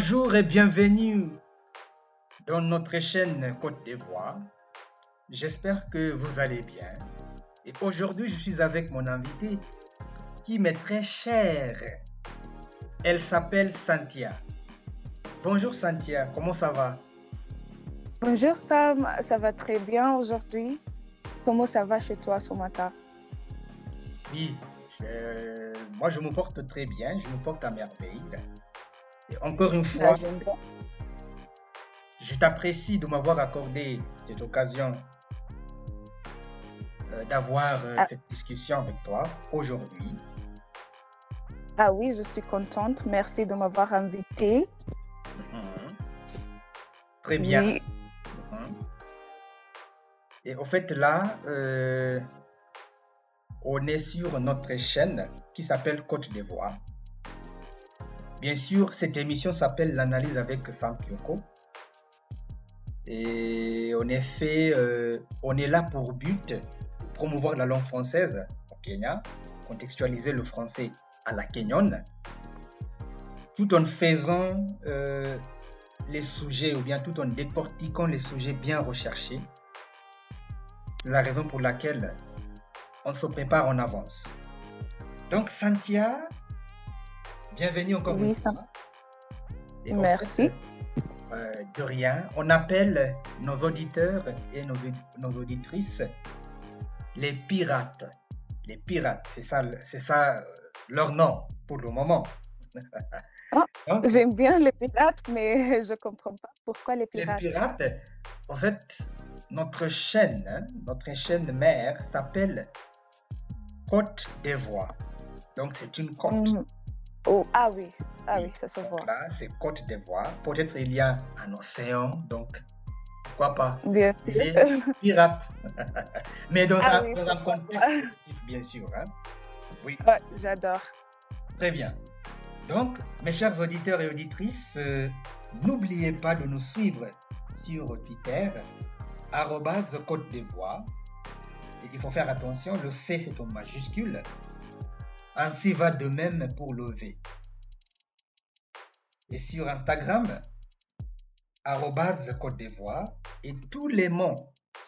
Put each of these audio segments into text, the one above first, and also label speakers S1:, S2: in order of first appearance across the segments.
S1: Bonjour et bienvenue dans notre chaîne Côte d'Ivoire. J'espère que vous allez bien. Et aujourd'hui, je suis avec mon invité qui m'est très chère. Elle s'appelle Santia. Bonjour Santia, comment ça va?
S2: Bonjour Sam, ça va très bien aujourd'hui. Comment ça va chez toi ce matin?
S1: Oui, je- moi je me porte très bien, je me porte à merveille. Et encore une fois,
S2: bien.
S1: je t'apprécie de m'avoir accordé cette occasion euh, d'avoir euh,
S2: Ah.
S1: cette discussion avec toi aujourd'hui.
S2: Ah oui, je suis contente. Merci de m'avoir invitée.
S1: Mhm. Très bien.
S2: Oui,
S1: Mhm. Et au fait, là, euh, on est sur notre chaîne qui s'appelle Côte d'Ivoire. Bien sûr, cette émission s'appelle L'analyse avec Sam Kyoko. Et en effet, euh, on est là pour but de promouvoir la langue française au Kenya, contextualiser le français à la kenyonne, tout en faisant euh, les sujets ou bien tout en décortiquant les sujets bien recherchés. C'est la raison pour laquelle on se prépare en avance. Donc, Santia, bienvenue encore
S2: Oui,
S1: une
S2: ça-
S1: fois. Et en
S2: Merci.
S1: fait, euh, de rien, on appelle nos auditeurs et nos, nos auditrices les pirates. Les pirates, c'est ça, c'est ça euh, leur nom pour le moment. Donc,
S2: j'aime bien les pirates, mais je comprends pas pourquoi les
S1: Les
S2: pirates.
S1: pirates, en fait, notre chaîne, hein, notre chaîne mère s'appelle Côte d'Ivoire. Donc, c'est une côte.
S2: Mhm. Oh, ah oui, ah
S1: Oui.
S2: ça se voit.
S1: là, c'est Côte d'Ivoire. Peut-être il y a un océan, donc pourquoi pas
S2: Bien sûr.
S1: les pirates. Mais dans,
S2: Ah
S1: un,
S2: oui,
S1: dans un
S2: pourquoi
S1: contexte bien sûr. hein. Oui,
S2: Ouais, j'adore.
S1: très bien. Donc, mes chers auditeurs et auditrices, euh, n'oubliez pas de nous suivre sur Twitter, arrobase Côte d'Ivoire. Et il faut faire attention, le C c'est en majuscule. Ainsi va de même pour le V. Et sur Instagram, arrobase Côte d'Ivoire. Et tous les mots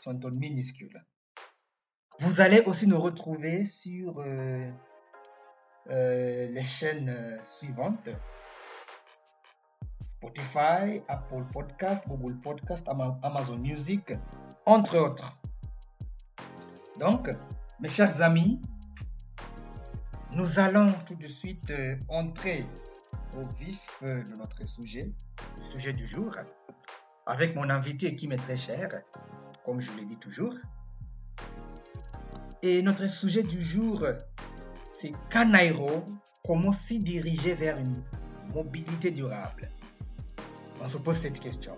S1: sont en minuscule. Vous allez aussi nous retrouver sur euh, euh, les chaînes suivantes. Spotify, Apple Podcast, Google Podcast, Ama- Amazon Music, entre autres. Donc, mes chers amis, nous allons tout de suite euh, entrer au vif euh, de notre sujet, le sujet du jour, avec mon invité qui m'est très cher, comme je le dis toujours. Et notre sujet du jour, c'est Canairo, comment s'y diriger vers une mobilité durable? On se pose cette question.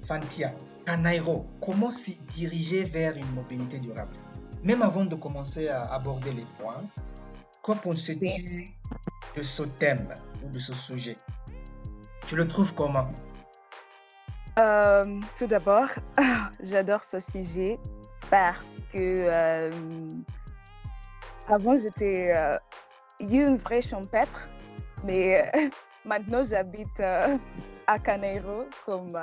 S1: Santia, Canairo, comment s'y diriger vers une mobilité durable? Même avant de commencer à aborder les points, qu'en penses-tu de ce thème ou de ce sujet? Tu le trouves comment?
S2: Euh, tout d'abord, j'adore ce sujet parce que euh, avant j'étais euh, une vraie champêtre, mais maintenant j'habite à Canairo, comme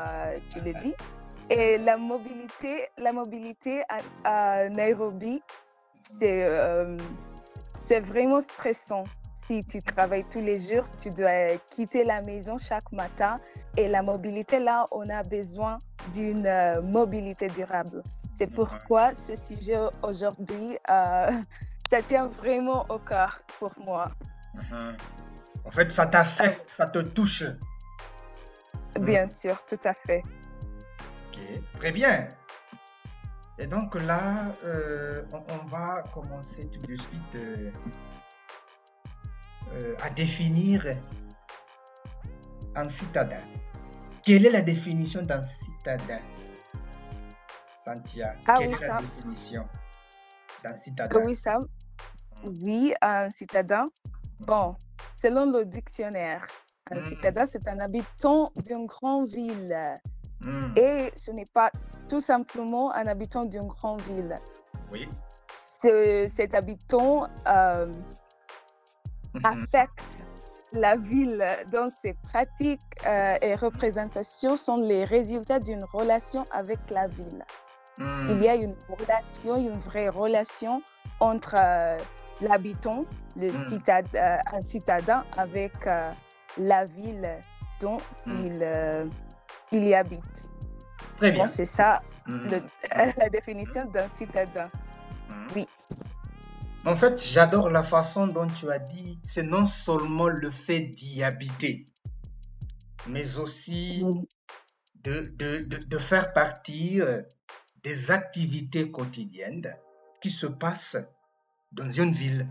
S2: tu l'as dit. Et la mobilité, la mobilité à, à Nairobi, c'est c'est vraiment stressant. Si tu travailles tous les jours, tu dois quitter la maison chaque matin. Et la mobilité, là, on a besoin d'une euh, mobilité durable. C'est pourquoi ce sujet aujourd'hui, euh, ça tient vraiment au cœur pour moi.
S1: Mhm. En fait, ça t'affecte, ça te touche.
S2: Bien sûr, tout à fait.
S1: Ok, très bien. Et donc là, euh, on, on va commencer tout de suite euh, euh, à définir un citadin. Quelle est la définition d'un citadin? Santia,
S2: Ah
S1: quelle
S2: oui,
S1: est la définition d'un citadin?
S2: Oui. Oui, un citadin. Bon, selon le dictionnaire, un
S1: Mm.
S2: citadin, c'est un habitant d'une grande ville.
S1: Hmm,
S2: Et ce n'est pas tout simplement un habitant d'une grande ville.
S1: Oui.
S2: Ce- cet habitant euh,
S1: Mhm.
S2: affecte la ville dans ses pratiques euh, et représentations sont les résultats d'une relation avec la ville.
S1: Hmm.
S2: Il y a une relation, une vraie relation entre euh, l'habitant, le citad- un citadin avec la ville dont il, il y habite.
S1: Très bien.
S2: Bon, c'est ça le- la définition d'un citadin.
S1: Hmm.
S2: oui.
S1: En fait, j'adore la façon dont tu as dit, c'est non seulement le fait d'y habiter, mais aussi de, de, de, de faire partie des activités quotidiennes qui se passent dans une ville.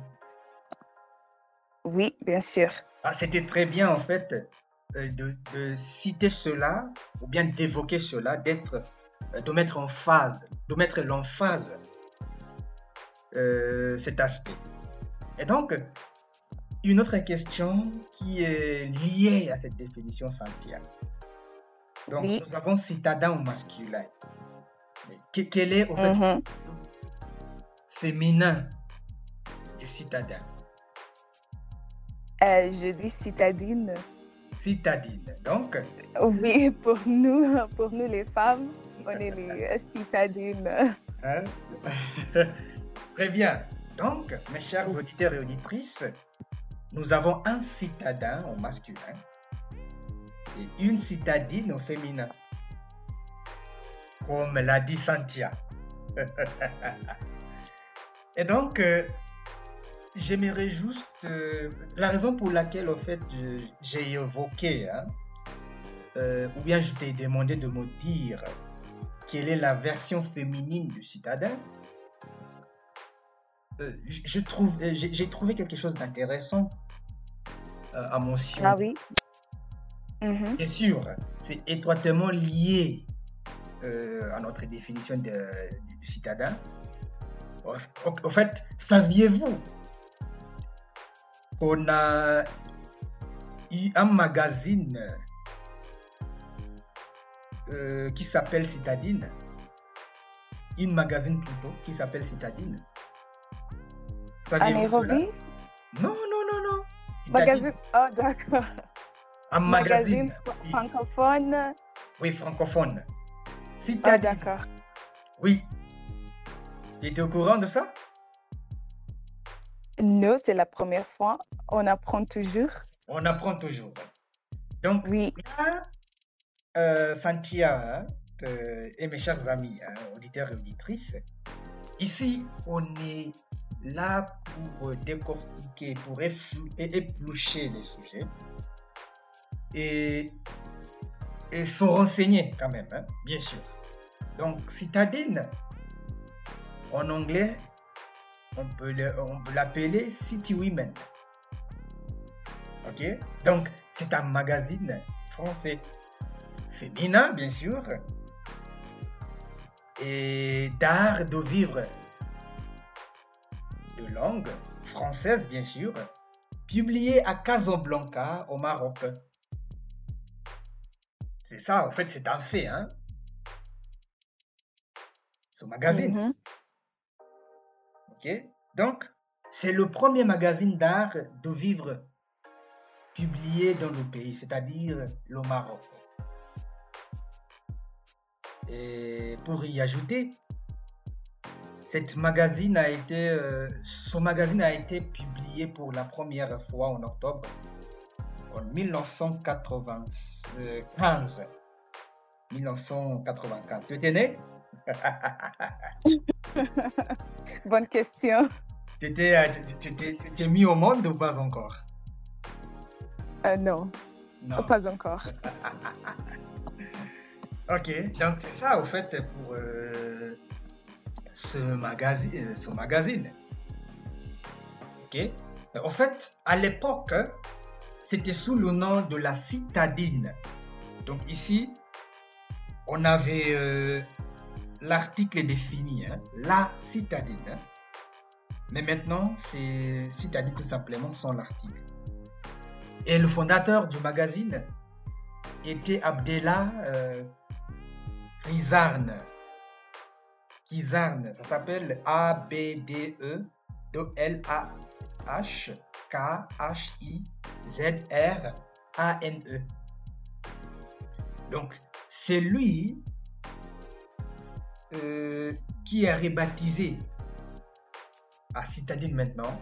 S2: Oui, bien sûr.
S1: Ah, C'était très bien en fait de, de citer cela ou bien d'évoquer cela, d'être, euh, de mettre en phase, de mettre l'emphase euh, cet aspect. Et donc, une autre question qui est liée à cette définition Santiago. Donc,
S2: Oui.
S1: nous avons citadin au masculin. Mais quel est au fait
S2: Mhm.
S1: féminin du citadin?
S2: Euh, je dis citadine.
S1: Citadine. Donc,
S2: Oui, pour nous, pour nous les femmes, on est les citadines.
S1: Hein? Très bien. Donc, mes chers auditeurs et auditrices, nous avons un citadin au masculin et une citadine au féminin. Comme l'a dit Santia. et donc, euh, j'aimerais juste... euh, la raison pour laquelle, au fait, j'ai évoqué, hein, euh, ou bien je t'ai demandé de me dire quelle est la version féminine du citadin, euh, trouve, j'ai trouvé quelque chose d'intéressant à mentionner.
S2: Ah oui.
S1: Bien sûr, c'est étroitement lié à notre définition de- du citadin. Au, au- au fait, saviez-vous qu'on a eu un magazine euh, qui s'appelle Citadine Une magazine plutôt qui s'appelle Citadine cela?
S2: Nairobi,
S1: Non, non, non, non.
S2: Magazine. Oh, d'accord.
S1: Un magazine.
S2: Magazine fr-
S1: oui.
S2: francophone.
S1: Oui, francophone.
S2: Ah,
S1: Citadine.
S2: d'accord.
S1: Oui. Tu étais au courant de ça?
S2: Non, c'est la première fois. On apprend toujours.
S1: On apprend toujours. Donc,
S2: Oui.
S1: là, euh, Santia hein, euh, et mes chers amis, hein, auditeurs et auditrices, ici, on est là pour décortiquer, pour éplucher les sujets et, et se renseigner quand même, hein, bien sûr. Donc, citadine, en anglais, on peut l'appeler City Women. Ok? Donc, c'est un magazine français féminin, bien sûr, et d'art de vivre, de langue française, bien sûr, publié à Casablanca, au Maroc. C'est ça, en fait, c'est un fait, hein Ce magazine.
S2: Mhm.
S1: Donc, c'est le premier magazine d'art de vivre publié dans le pays, c'est-à-dire le Maroc. Et pour y ajouter, cette magazine a été, euh, ce magazine a été publié pour la première fois en octobre en 1995. 1995. Tu étais né?
S2: Bonne question.
S1: Tu euh, t'es mis au monde ou pas encore?
S2: Euh, non,
S1: Non.
S2: pas encore.
S1: Ok, donc c'est ça au fait pour euh, ce magazine. Ce magazine. Ok. En fait, à l'époque, c'était sous le nom de la citadine. Donc ici, on avait euh, l'article défini, hein, la citadine. hein. Mais maintenant, c'est citadine tout simplement sans l'article. Et le fondateur du magazine était Abdella euh, Kizarn. Kizarn, ça s'appelle A-B-D-E-L-A-H-K-H-I Z-R-A-N-E. Donc, c'est lui euh, qui est rebaptisé à Citadine maintenant.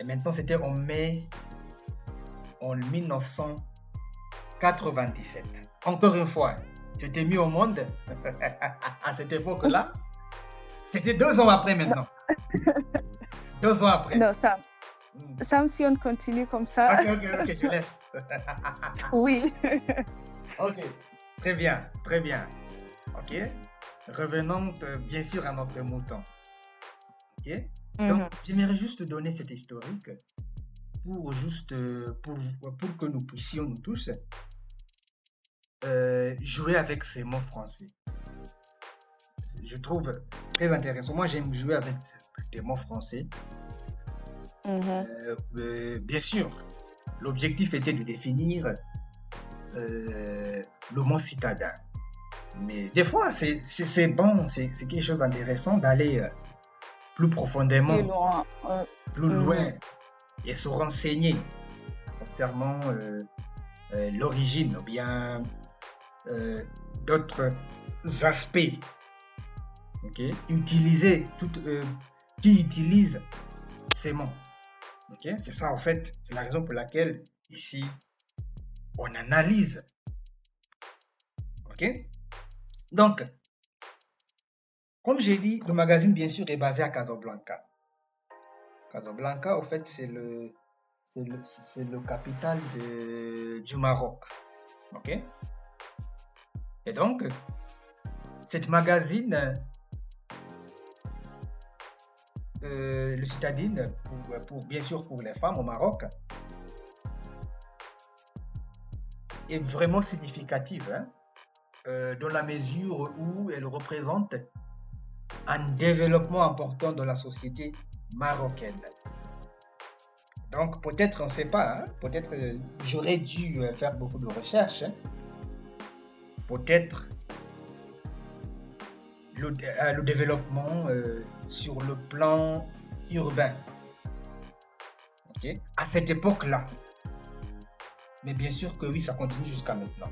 S1: Et maintenant, c'était en mai en 1997. Encore une fois, tu t'es mis au monde à cette époque-là. C'était deux ans après maintenant. deux ans après.
S2: Non, Sam. Hmm. Sam, si on continue comme ça.
S1: Ok, ok, ok, je laisse.
S2: oui.
S1: ok, très bien, très bien. Ok, revenons euh, bien sûr à notre mouton. Ok, donc mhm. j'aimerais juste donner cette historique pour juste euh, pour, pour que nous puissions nous tous euh, jouer avec ces mots français. Je trouve très intéressant. Moi, j'aime jouer avec des mots français.
S2: Mhm.
S1: Euh, bien sûr, l'objectif était de définir le mot citadin. Mais des fois, c'est bon, c'est quelque chose d'intéressant d'aller plus profondément,
S2: plus loin,
S1: plus loin mhm et se renseigner concernant euh, euh, l'origine ou bien euh, d'autres aspects. ok? Utiliser tout, qui utilise ces mots. C'est ça en fait, c'est la raison pour laquelle ici on analyse. Ok? Donc, comme j'ai dit, le magazine bien sûr est basé à Casablanca. Casablanca, au fait, c'est le, le, capital du Maroc. Ok? Et donc, cette magazine, euh, le citadine, bien sûr pour les femmes au Maroc, est vraiment significative, hein, euh, dans la mesure où elle représente un développement important dans la société marocaine. Donc peut-être, on ne sait pas, hein, peut-être euh, j'aurais dû euh, faire beaucoup de recherches. Hein. Peut-être le, le, développement sur le plan urbain. À cette époque-là. Mais bien sûr que oui, ça continue jusqu'à maintenant.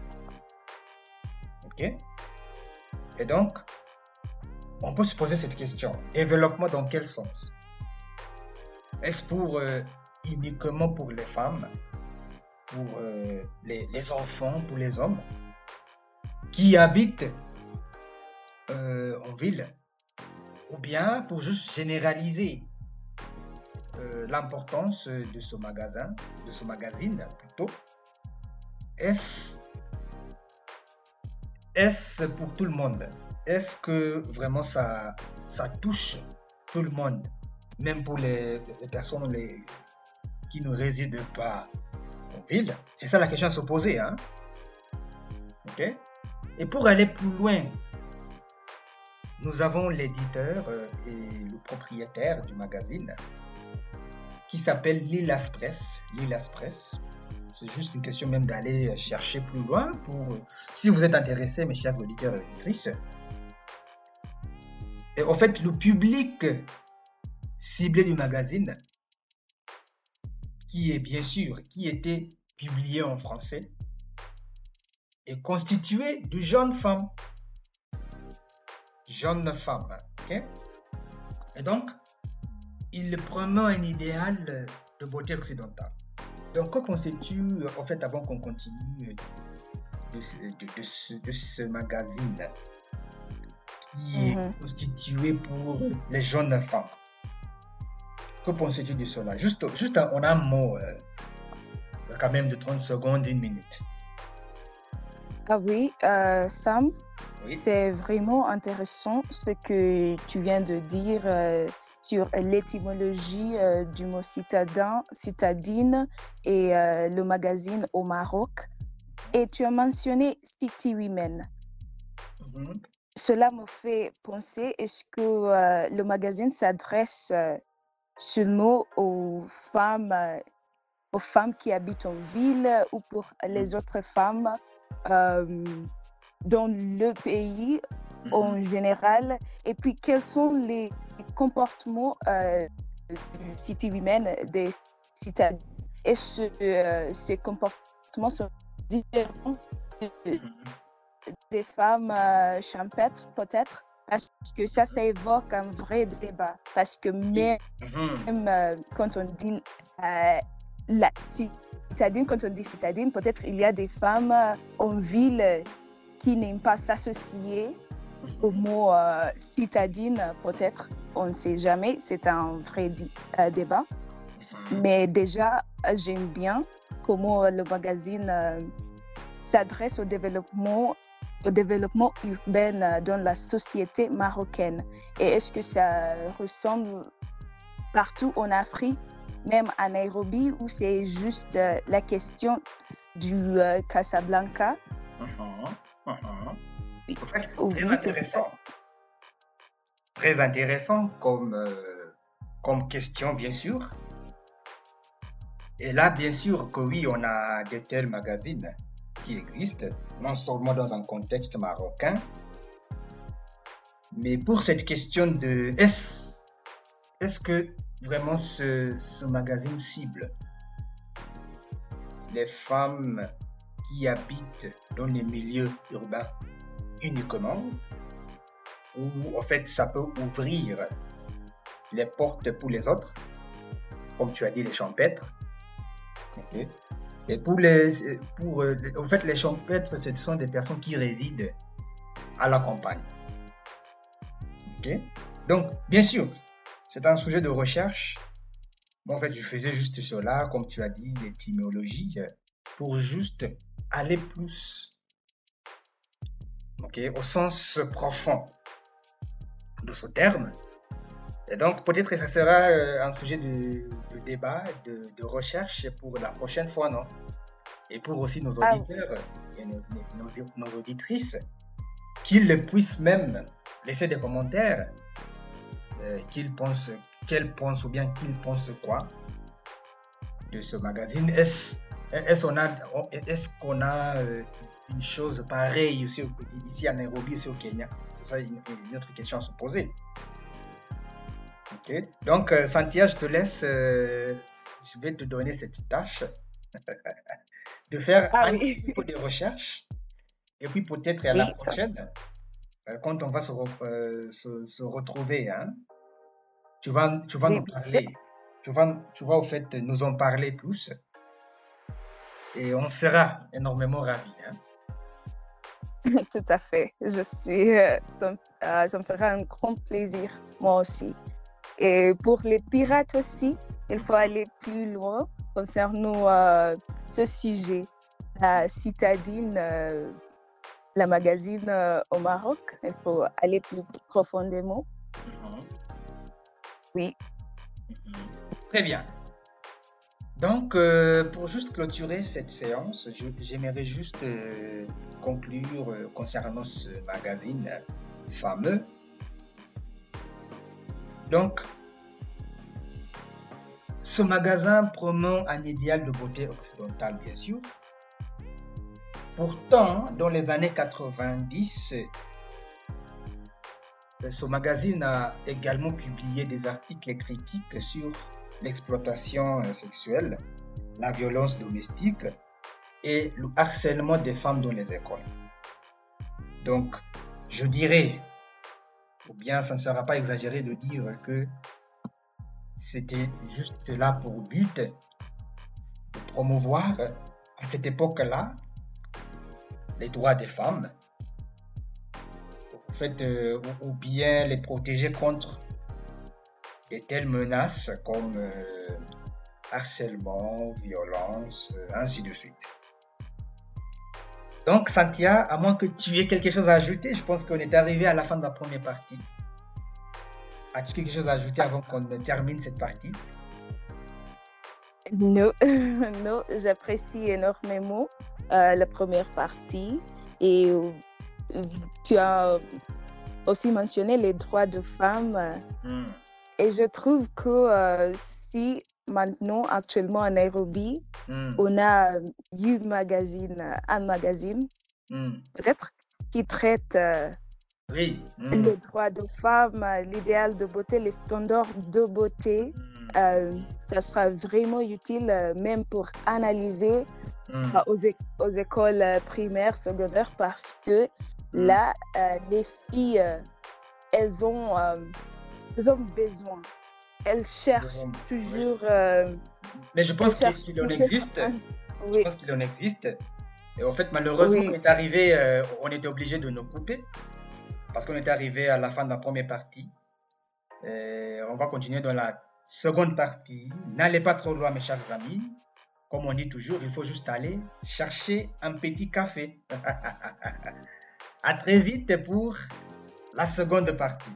S1: Et donc, on peut se poser cette question. Développement dans quel sens? Est-ce pour euh, uniquement pour les femmes, pour euh, les, enfants, pour les hommes? Qui habitent euh, en ville, ou bien pour juste généraliser l'importance de ce magasin, de ce magazine plutôt? Est-ce est pour tout le monde? Est-ce que vraiment ça, touche tout le monde? Même pour les, personnes qui ne résident pas en ville? C'est ça la question à se poser. Hein? ok? Et pour aller plus loin, nous avons l'éditeur euh, et le propriétaire du magazine qui s'appelle Lilas Press. Lilas Press. C'est juste une question même d'aller chercher plus loin pour, si vous êtes intéressés, mes chers auditeurs et auditrices. Et en fait, le public ciblé du magazine, qui est bien sûr, qui était publié en français, est constitué de jeunes femmes. Jeunes femmes. Et donc, il prenait un idéal de beauté occidentale. Donc, que constitue, en fait, avant qu'on continue de ce, magazine qui est mhm. constitué pour les jeunes femmes? Que penses-tu de cela? Juste, juste on a un mot, euh, quand même de 30 secondes, une minute.
S2: Ah oui, euh, Sam, c'est vraiment intéressant ce que tu viens de dire euh, sur l'étymologie du mot citadin, citadine et le magazine au Maroc. Et tu as mentionné City Women. Mhm. Cela me fait penser, est-ce que le magazine s'adresse seulement aux femmes, euh, aux femmes qui habitent en ville ou pour les mmh. autres femmes euh, dans le pays? En mmh général. Et puis, quels sont les comportements euh, du City Women des citadins? Et ce, euh, ces comportements sont différents
S1: Mhm.
S2: des femmes euh, champêtres, peut-être, parce que ça, ça évoque un vrai débat. Parce que même
S1: Mhm.
S2: euh, quand on dit euh, la citadine, quand on dit citadine, peut-être il y a des femmes euh, en ville qui n'aiment pas s'associer au mot euh, citadine, peut-être, on ne sait jamais, c'est un vrai euh, débat.
S1: Mhm.
S2: Mais déjà, j'aime bien comment le magazine euh, s'adresse au développement, au développement urbain dans la société marocaine. Et est-ce que ça ressemble partout en Afrique, même à Nairobi, ou c'est juste la question du Casablanca?
S1: Mhm. En fait, très intéressant. Très intéressant comme, euh, comme question, bien sûr. Et là, bien sûr que oui, on a de tels magazines qui existent, non seulement dans un contexte marocain, mais pour cette question de est-ce est que vraiment ce, ce magazine cible les femmes qui habitent dans les milieux urbains? Uniquement, ou en fait ça peut ouvrir les portes pour les autres, comme tu as dit, les champêtres. Ok. Et pour les, pour, euh, en fait, les champêtres, ce sont des personnes qui résident à la campagne. Ok. Donc, bien sûr, c'est un sujet de recherche. Moi, en fait, je faisais juste cela, comme tu as dit, l'étymologie, pour juste aller plus ok, au sens profond de ce terme. Et donc, peut-être que ça sera euh, un sujet de, de débat, de, de recherche pour la prochaine fois, non? Et pour aussi nos
S2: Ah.
S1: auditeurs et nos, nos- nos auditrices, qu'ils puissent même laisser des commentaires, euh, qu'ils pensent, qu'elles pensent ou bien qu'ils pensent quoi de ce magazine. Est-ce est-ce qu'on a, est-ce qu'on a euh, une chose pareille ici, au- ici à Nairobi, ici au Kenya C'est ça une, une autre question à se poser. Ok. Donc, euh, Santia, je te laisse. euh, je vais te donner cette tâche de faire
S2: Ah
S1: un
S2: oui.
S1: petit peu de recherche. Et puis peut-être à la
S2: Oui,
S1: prochaine, euh, quand on va se, re- euh, se, se retrouver, hein, tu vas, tu vas
S2: Oui,
S1: nous parler. Tu vas, tu vas au fait nous en parler plus. Et on sera énormément ravis. hein.
S2: Tout à fait. Je suis, euh, ça, me- euh, ça me fera un grand plaisir, moi aussi. Et pour les pirates aussi, il faut aller plus loin concernant euh, ce sujet. La citadine, euh, la magazine euh, au Maroc, il faut aller plus profondément.
S1: Mhm.
S2: Oui.
S1: Mhm. Très bien. Donc, euh, pour juste clôturer cette séance, j'aimerais juste euh, conclure euh, concernant ce magazine fameux. Donc, ce magasin promeut un idéal de beauté occidentale, bien sûr. Pourtant, dans les années 90, euh, ce magazine a également publié des articles critiques sur l'exploitation euh, sexuelle, la violence domestique et le harcèlement des femmes dans les écoles. Donc, je dirais, ou bien ça ne sera pas exagéré de dire que c'était juste là pour but de promouvoir à cette époque-là les droits des femmes, euh, ou bien les protéger contre de telles menaces comme euh, harcèlement, violence, euh, ainsi de suite. Donc, Santia, à moins que tu aies quelque chose à ajouter, je pense qu'on est arrivé à la fin de la première partie. As-tu quelque chose à ajouter avant qu'on ne termine cette partie?
S2: Non, non, j'apprécie énormément euh, la première partie et tu as aussi mentionné les droits de femmes
S1: Hmm.
S2: Et je trouve que euh, si maintenant, actuellement à Nairobi,
S1: Hmm.
S2: on a You Magazine, euh, un magazine
S1: Hmm.
S2: peut-être, qui traite euh,
S1: Oui. Hmm.
S2: les droits de femmes, euh, l'idéal de beauté, les standards de beauté euh, ça sera vraiment utile euh, même pour analyser euh, aux, aux écoles euh, primaires, secondaires, parce que là, euh, les filles, euh, elles, ont, euh, elles ont besoin. Elles cherchent toujours. euh,
S1: Mais je pense qu'il en existe. Je pense qu'il en existe. Et en fait, malheureusement,
S2: Oui.
S1: on est arrivé, euh, on était obligé de nous couper parce qu'on était arrivé à la fin de la première partie. Et on va continuer dans la seconde partie. N'allez pas trop loin, mes chers amis. Comme on dit toujours, il faut juste aller chercher un petit café. à très vite pour la seconde partie.